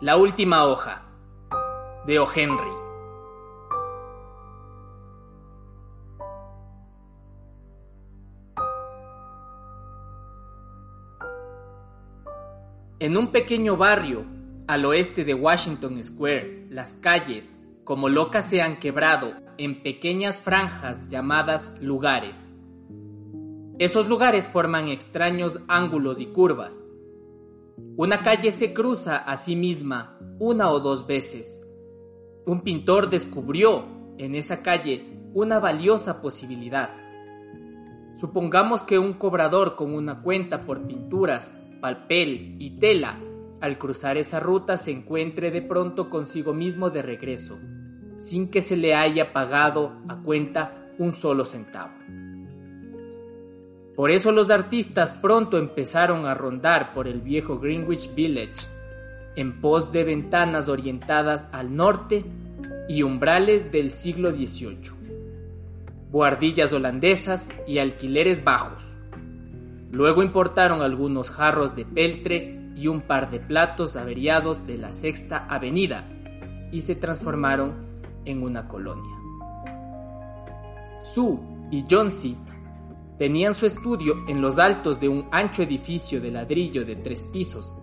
La última hoja de O. Henry. En un pequeño barrio al oeste de Washington Square, las calles, como locas, se han quebrado en pequeñas franjas llamadas lugares. Esos lugares forman extraños ángulos y curvas. Una calle se cruza a sí misma una o dos veces. Un pintor descubrió en esa calle una valiosa posibilidad. Supongamos que un cobrador con una cuenta por pinturas, papel y tela al cruzar esa ruta se encuentre de pronto consigo mismo de regreso, sin que se le haya pagado a cuenta un solo centavo. Por eso los artistas pronto empezaron a rondar por el viejo Greenwich Village, en pos de ventanas orientadas al norte y umbrales del siglo XVIII, buhardillas holandesas y alquileres bajos. Luego importaron algunos jarros de peltre y un par de platos averiados de la Sexta Avenida y se transformaron en una colonia. Sue y Johnsy tenían su estudio en los altos de un ancho edificio de ladrillo de tres pisos.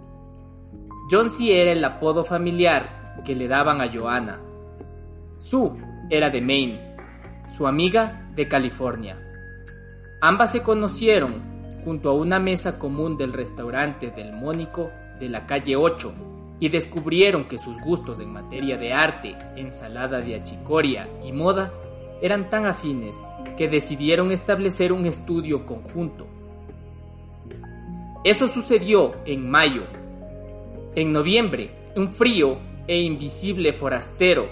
Johnsy era el apodo familiar que le daban a Joanna. Sue era de Maine, su amiga de California. Ambas se conocieron junto a una mesa común del restaurante del Mónico de la calle 8 y descubrieron que sus gustos en materia de arte, ensalada de achicoria y moda eran tan afines que decidieron establecer un estudio conjunto. Eso sucedió en mayo. En noviembre, un frío e invisible forastero,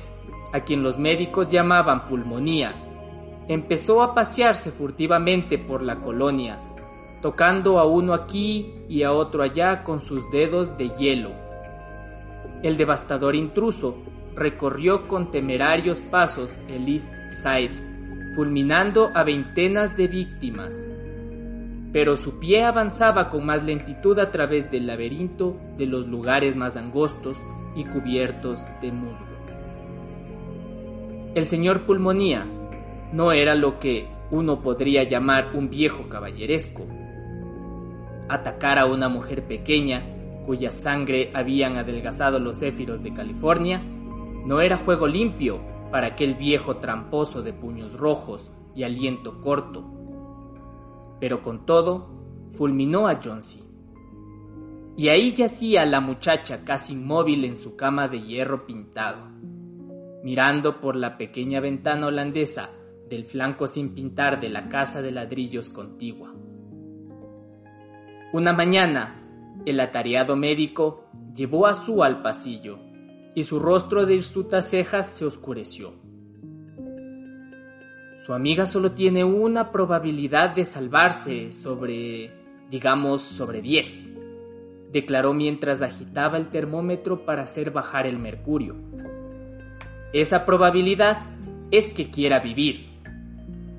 a quien los médicos llamaban pulmonía, empezó a pasearse furtivamente por la colonia tocando a uno aquí y a otro allá con sus dedos de hielo. El devastador intruso recorrió con temerarios pasos el East Side, fulminando a veintenas de víctimas. Pero su pie avanzaba con más lentitud a través del laberinto de los lugares más angostos y cubiertos de musgo. El señor Pulmonía no era lo que uno podría llamar un viejo caballeresco, atacar a una mujer pequeña cuya sangre habían adelgazado los céfiros de California no era juego limpio para aquel viejo tramposo de puños rojos y aliento corto. Pero con todo, fulminó a Johnsy. Y ahí yacía la muchacha casi inmóvil en su cama de hierro pintado, mirando por la pequeña ventana holandesa del flanco sin pintar de la casa de ladrillos contigua. Una mañana, el atareado médico llevó a Su al pasillo y su rostro de hirsutas cejas se oscureció. Su amiga solo tiene una probabilidad de salvarse sobre, digamos, sobre 10, declaró mientras agitaba el termómetro para hacer bajar el mercurio. Esa probabilidad es que quiera vivir.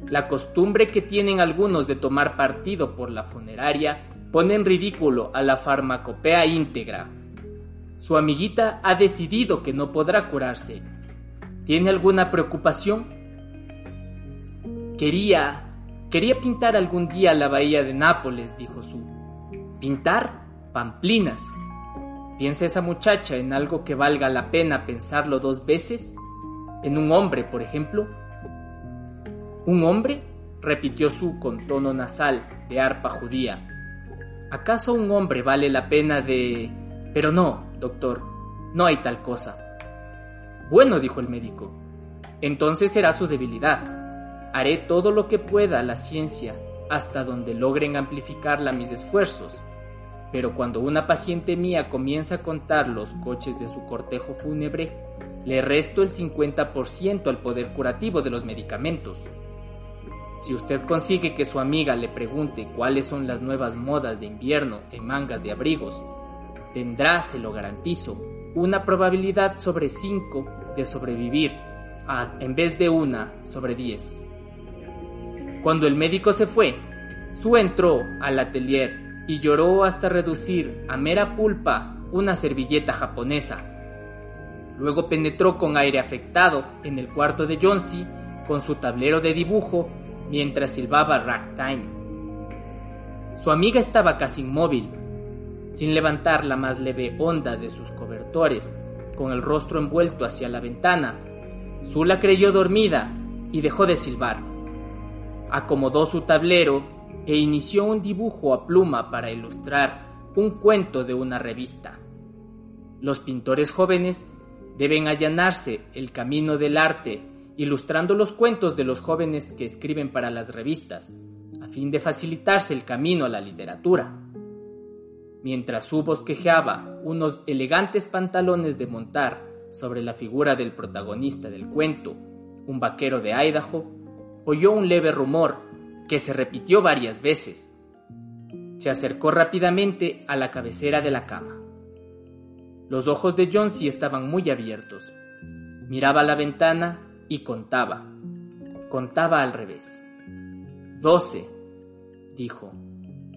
La costumbre que tienen algunos de tomar partido por la funeraria pone en ridículo a la farmacopea íntegra. Su amiguita ha decidido que no podrá curarse. ¿Tiene alguna preocupación? Quería... Quería pintar algún día la bahía de Nápoles, dijo Su. ¿Pintar? Pamplinas. ¿Piensa esa muchacha en algo que valga la pena pensarlo dos veces? ¿En un hombre, por ejemplo? ¿Un hombre? repitió Su con tono nasal de arpa judía. ¿Acaso un hombre vale la pena de... Pero no, doctor, no hay tal cosa. Bueno, dijo el médico, entonces será su debilidad. Haré todo lo que pueda la ciencia hasta donde logren amplificarla mis esfuerzos. Pero cuando una paciente mía comienza a contar los coches de su cortejo fúnebre, le resto el 50% al poder curativo de los medicamentos. Si usted consigue que su amiga le pregunte cuáles son las nuevas modas de invierno en mangas de abrigos, tendrá, se lo garantizo, una probabilidad sobre 5 de sobrevivir en vez de una sobre 10. Cuando el médico se fue, Su entró al atelier y lloró hasta reducir a mera pulpa una servilleta japonesa. Luego penetró con aire afectado en el cuarto de Johnsy con su tablero de dibujo mientras silbaba ragtime. Su amiga estaba casi inmóvil, sin levantar la más leve onda de sus cobertores, con el rostro envuelto hacia la ventana. Zula creyó dormida y dejó de silbar. Acomodó su tablero e inició un dibujo a pluma para ilustrar un cuento de una revista. Los pintores jóvenes deben allanarse el camino del arte ilustrando los cuentos de los jóvenes que escriben para las revistas, a fin de facilitarse el camino a la literatura. Mientras su bosquejeaba unos elegantes pantalones de montar sobre la figura del protagonista del cuento, un vaquero de Idaho, oyó un leve rumor que se repitió varias veces. Se acercó rápidamente a la cabecera de la cama. Los ojos de Jonesy estaban muy abiertos. Miraba la ventana y contaba. Contaba al revés. Doce, dijo,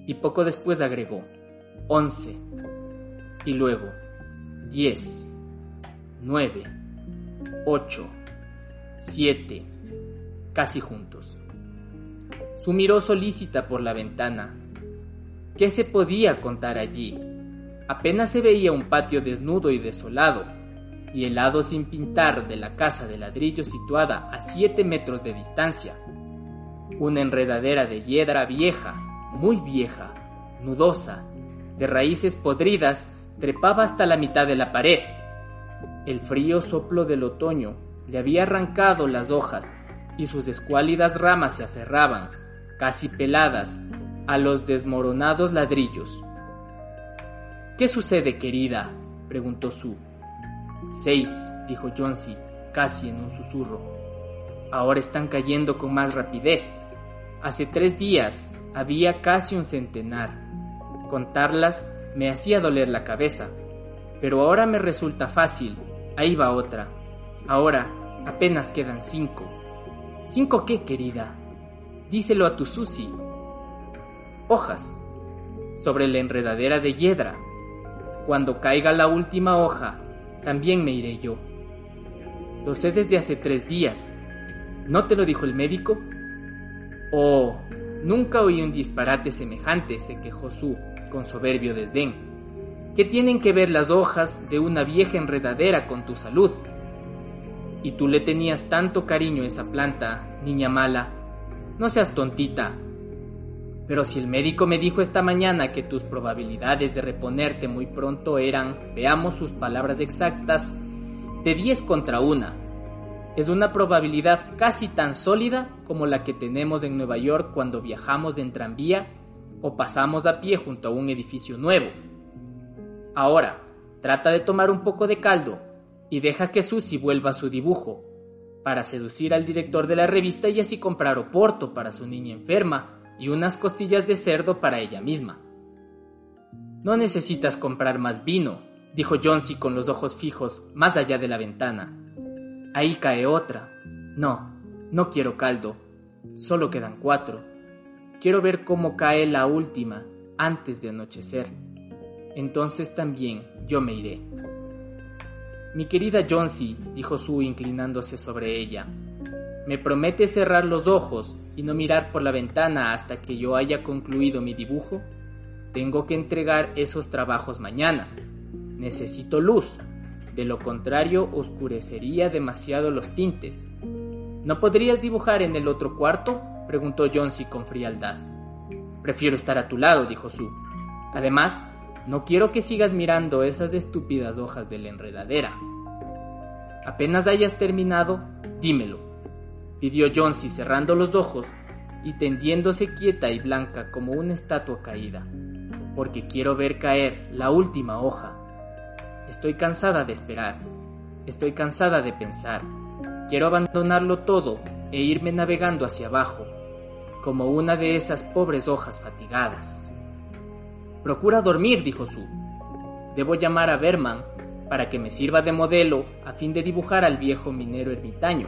y poco después agregó, once, y luego, diez, nueve, ocho, siete, casi juntos. Su miró solícita por la ventana. ¿Qué se podía contar allí? Apenas se veía un patio desnudo y desolado, y el lado sin pintar de la casa de ladrillo situada a siete metros de distancia. Una enredadera de hiedra vieja, muy vieja, nudosa, de raíces podridas, trepaba hasta la mitad de la pared. El frío soplo del otoño le había arrancado las hojas y sus escuálidas ramas se aferraban, casi peladas, a los desmoronados ladrillos. ¿Qué sucede, querida? preguntó Sue. Seis, dijo Johnsy, casi en un susurro. Ahora están cayendo con más rapidez. Hace tres días había casi un centenar. Contarlas me hacía doler la cabeza, pero ahora me resulta fácil. Ahí va otra. Ahora apenas quedan cinco. ¿Cinco qué, querida? Díselo a tu Susi. Hojas. Sobre la enredadera de hiedra. Cuando caiga la última hoja, también me iré yo. Lo sé desde hace tres días. ¿No te lo dijo el médico? Oh, nunca oí un disparate semejante, se quejó Su, con soberbio desdén. ¿Qué tienen que ver las hojas de una vieja enredadera con tu salud? Y tú le tenías tanto cariño a esa planta, niña mala. No seas tontita. Pero si el médico me dijo esta mañana que tus probabilidades de reponerte muy pronto eran, veamos sus palabras exactas, de 10 contra una. Es una probabilidad casi tan sólida como la que tenemos en Nueva York cuando viajamos en tranvía o pasamos a pie junto a un edificio nuevo. Ahora, trata de tomar un poco de caldo y deja que Susie vuelva a su dibujo, para seducir al director de la revista y así comprar oporto para su niña enferma y unas costillas de cerdo para ella misma. No necesitas comprar más vino, dijo Johnsy con los ojos fijos más allá de la ventana. Ahí cae otra. No, no quiero caldo. Solo quedan cuatro. Quiero ver cómo cae la última antes de anochecer. Entonces también yo me iré. Mi querida Johnsy, dijo Sue inclinándose sobre ella, ¿me promete cerrar los ojos y no mirar por la ventana hasta que yo haya concluido mi dibujo? Tengo que entregar esos trabajos mañana. Necesito luz. De lo contrario, oscurecería demasiado los tintes. ¿No podrías dibujar en el otro cuarto? Preguntó Johnsy con frialdad. Prefiero estar a tu lado, dijo Sue. Además, no quiero que sigas mirando esas estúpidas hojas de la enredadera. Apenas hayas terminado, dímelo, pidió Johnsy cerrando los ojos y tendiéndose quieta y blanca como una estatua caída, porque quiero ver caer la última hoja. Estoy cansada de esperar, estoy cansada de pensar, quiero abandonarlo todo e irme navegando hacia abajo, como una de esas pobres hojas fatigadas. Procura dormir, dijo Sue. Debo llamar a Berman para que me sirva de modelo a fin de dibujar al viejo minero ermitaño.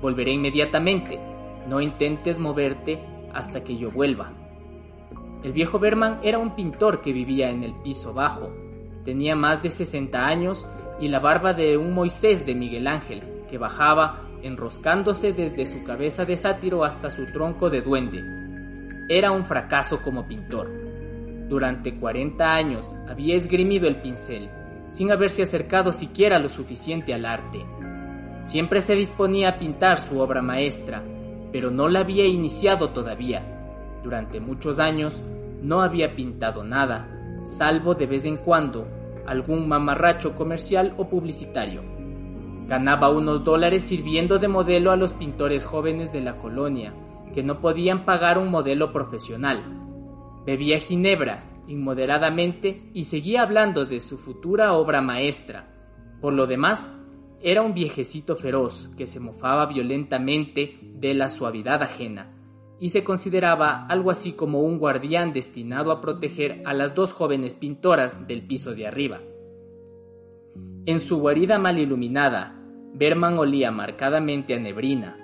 Volveré inmediatamente. No intentes moverte hasta que yo vuelva. El viejo Berman era un pintor que vivía en el piso bajo. tenía más de 60 años y la barba de un Moisés de Miguel Ángel, que bajaba enroscándose desde su cabeza de sátiro hasta su tronco de duende. Era un fracaso como pintor. Durante 40 años había esgrimido el pincel, sin haberse acercado siquiera lo suficiente al arte. Siempre se disponía a pintar su obra maestra, pero no la había iniciado todavía. Durante muchos años no había pintado nada, salvo de vez en cuando algún mamarracho comercial o publicitario. Ganaba unos dólares sirviendo de modelo a los pintores jóvenes de la colonia, que no podían pagar un modelo profesional. Bebía ginebra inmoderadamente y seguía hablando de su futura obra maestra. Por lo demás, era un viejecito feroz que se mofaba violentamente de la suavidad ajena y se consideraba algo así como un guardián destinado a proteger a las dos jóvenes pintoras del piso de arriba. En su guarida mal iluminada, Berman olía marcadamente a nebrina.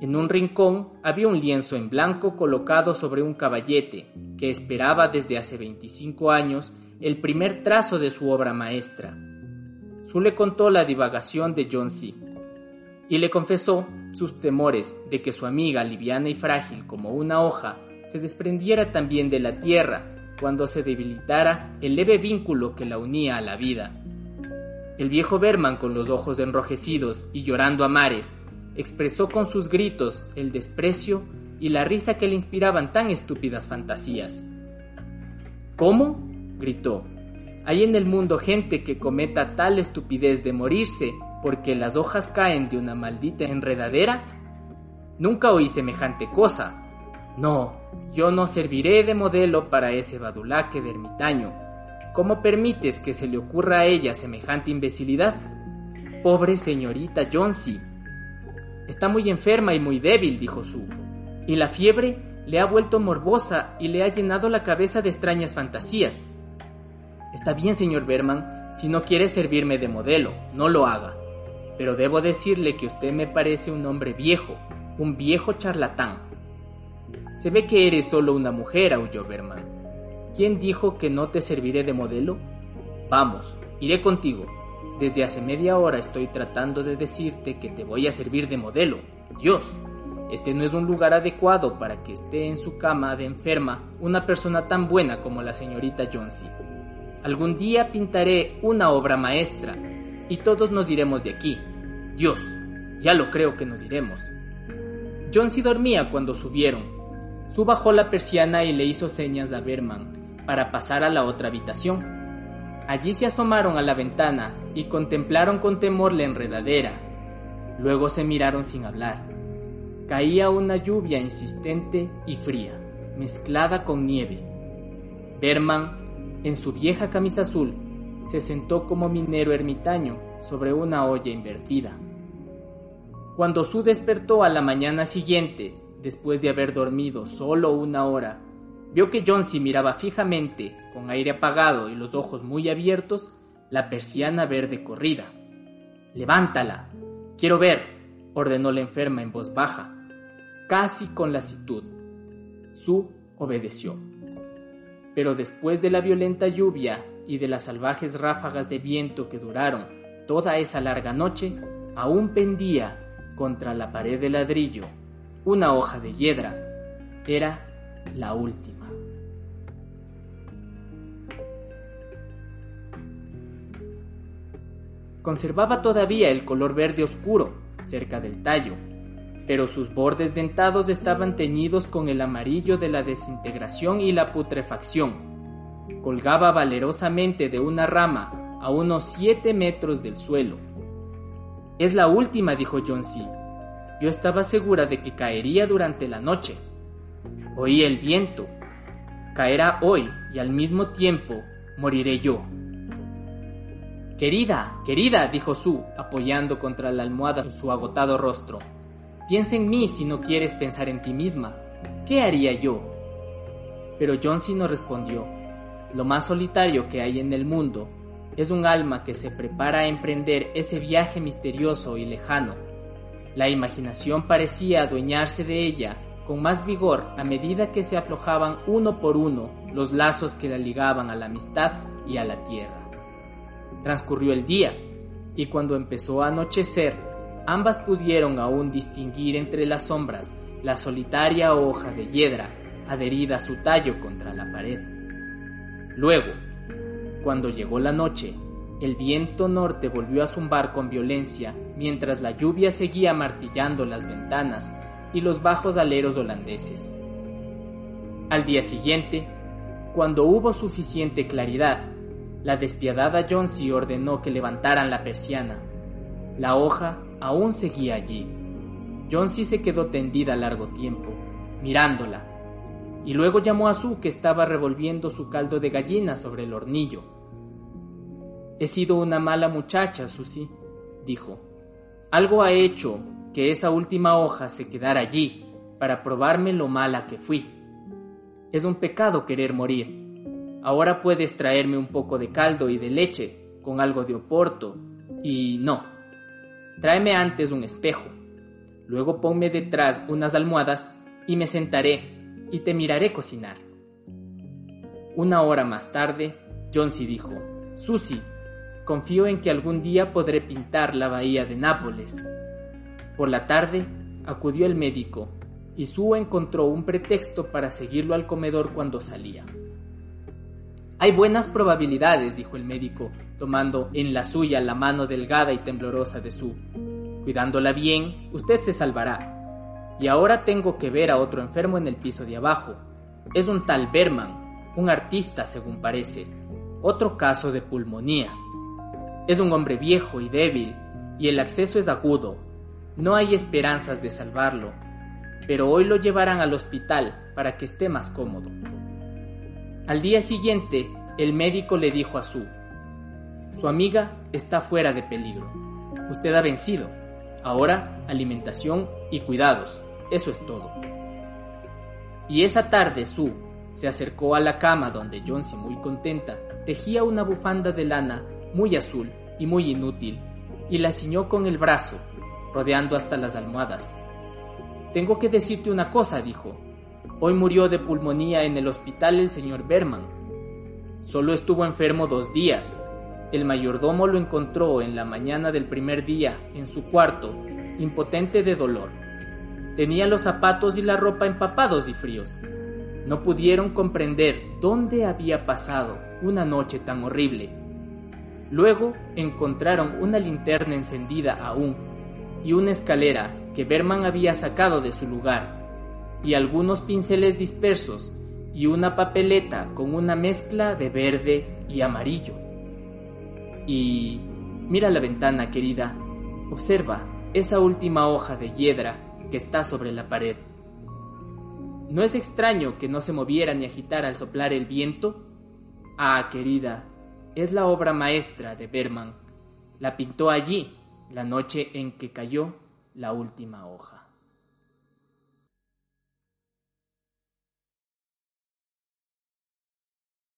En un rincón había un lienzo en blanco colocado sobre un caballete que esperaba desde hace 25 años el primer trazo de su obra maestra. Su le contó la divagación de John C. y le confesó sus temores de que su amiga, liviana y frágil como una hoja, se desprendiera también de la tierra cuando se debilitara el leve vínculo que la unía a la vida. El viejo Berman, con los ojos enrojecidos y llorando a mares, expresó con sus gritos el desprecio y la risa que le inspiraban tan estúpidas fantasías. ¿Cómo? gritó. ¿Hay en el mundo gente que cometa tal estupidez de morirse porque las hojas caen de una maldita enredadera? Nunca oí semejante cosa. No, yo no serviré de modelo para ese badulaque de ermitaño. ¿Cómo permites que se le ocurra a ella semejante imbecilidad? Pobre señorita Jonesy. Está muy enferma y muy débil, dijo Sue. Y la fiebre le ha vuelto morbosa y le ha llenado la cabeza de extrañas fantasías. Está bien, señor Berman, si no quiere servirme de modelo, no lo haga pero debo decirle que usted me parece un hombre viejo, un viejo charlatán. Se ve que eres solo una mujer, aulló Berman. ¿Quién dijo que no te serviré de modelo? Vamos, iré contigo. Desde hace media hora estoy tratando de decirte que te voy a servir de modelo. Dios, este no es un lugar adecuado para que esté en su cama de enferma una persona tan buena como la señorita Jonesy. Algún día pintaré una obra maestra y todos nos iremos de aquí. Dios, ya lo creo que nos iremos. John sí dormía cuando subieron. Su bajó la persiana y le hizo señas a Berman para pasar a la otra habitación. Allí se asomaron a la ventana y contemplaron con temor la enredadera. Luego se miraron sin hablar. Caía una lluvia insistente y fría, mezclada con nieve. Berman, en su vieja camisa azul, se sentó como minero ermitaño sobre una olla invertida. Cuando Su despertó a la mañana siguiente, después de haber dormido solo una hora, vio que Jonesy miraba fijamente, con aire apagado y los ojos muy abiertos, la persiana verde corrida. Levántala. Quiero ver, ordenó la enferma en voz baja, casi con lasitud. Su obedeció. Pero después de la violenta lluvia y de las salvajes ráfagas de viento que duraron toda esa larga noche, aún pendía contra la pared de ladrillo una hoja de hiedra. Era la última. Conservaba todavía el color verde oscuro cerca del tallo, pero sus bordes dentados estaban teñidos con el amarillo de la desintegración y la putrefacción. Colgaba valerosamente de una rama a unos siete metros del suelo es la última, dijo John C. Yo estaba segura de que caería durante la noche. Oí el viento. Caerá hoy y al mismo tiempo moriré yo. Querida, querida, dijo Sue, apoyando contra la almohada su agotado rostro. Piensa en mí si no quieres pensar en ti misma. ¿Qué haría yo? Pero John C. no respondió. Lo más solitario que hay en el mundo es un alma que se prepara a emprender ese viaje misterioso y lejano. La imaginación parecía adueñarse de ella con más vigor a medida que se aflojaban uno por uno los lazos que la ligaban a la amistad y a la tierra. Transcurrió el día, y cuando empezó a anochecer, ambas pudieron aún distinguir entre las sombras la solitaria hoja de hiedra adherida a su tallo contra la pared. Luego, cuando llegó la noche, el viento norte volvió a zumbar con violencia mientras la lluvia seguía martillando las ventanas y los bajos aleros holandeses. Al día siguiente, cuando hubo suficiente claridad, la despiadada Jonesy ordenó que levantaran la persiana. La hoja aún seguía allí. Jonesy se quedó tendida largo tiempo, mirándola, y luego llamó a Sue que estaba revolviendo su caldo de gallina sobre el hornillo. He sido una mala muchacha, Susie, dijo. Algo ha hecho que esa última hoja se quedara allí para probarme lo mala que fui. Es un pecado querer morir. Ahora puedes traerme un poco de caldo y de leche, con algo de oporto, y no. Tráeme antes un espejo. Luego ponme detrás unas almohadas y me sentaré y te miraré cocinar. Una hora más tarde, Jonesy dijo, Susie, confío en que algún día podré pintar la bahía de Nápoles. Por la tarde, acudió el médico y Sue encontró un pretexto para seguirlo al comedor cuando salía. Hay buenas probabilidades, dijo el médico, tomando en la suya la mano delgada y temblorosa de Sue. Cuidándola bien, usted se salvará. Y ahora tengo que ver a otro enfermo en el piso de abajo. Es un tal Berman, un artista según parece. Otro caso de pulmonía. Es un hombre viejo y débil, y el acceso es agudo. No hay esperanzas de salvarlo, pero hoy lo llevarán al hospital para que esté más cómodo. Al día siguiente, el médico le dijo a Sue, su amiga está fuera de peligro. Usted ha vencido. Ahora, alimentación y cuidados. Eso es todo. Y esa tarde Sue se acercó a la cama donde Jonesy, muy contenta, tejía una bufanda de lana muy azul y muy inútil, y la ciñó con el brazo, rodeando hasta las almohadas, tengo que decirte una cosa, dijo. Hoy murió de pulmonía en el hospital el señor Berman. Solo estuvo enfermo dos días. El mayordomo lo encontró en la mañana del primer día en su cuarto, impotente de dolor. Tenía los zapatos y la ropa empapados y fríos. No pudieron comprender dónde había pasado una noche tan horrible. Luego encontraron una linterna encendida aún y una escalera que Berman había sacado de su lugar, y algunos pinceles dispersos y una papeleta con una mezcla de verde y amarillo. Y mira la ventana, querida. Observa esa última hoja de hiedra que está sobre la pared. ¿No es extraño que no se moviera ni agitara al soplar el viento? Ah, querida, es la obra maestra de Berman. La pintó allí, la noche en que cayó la última hoja.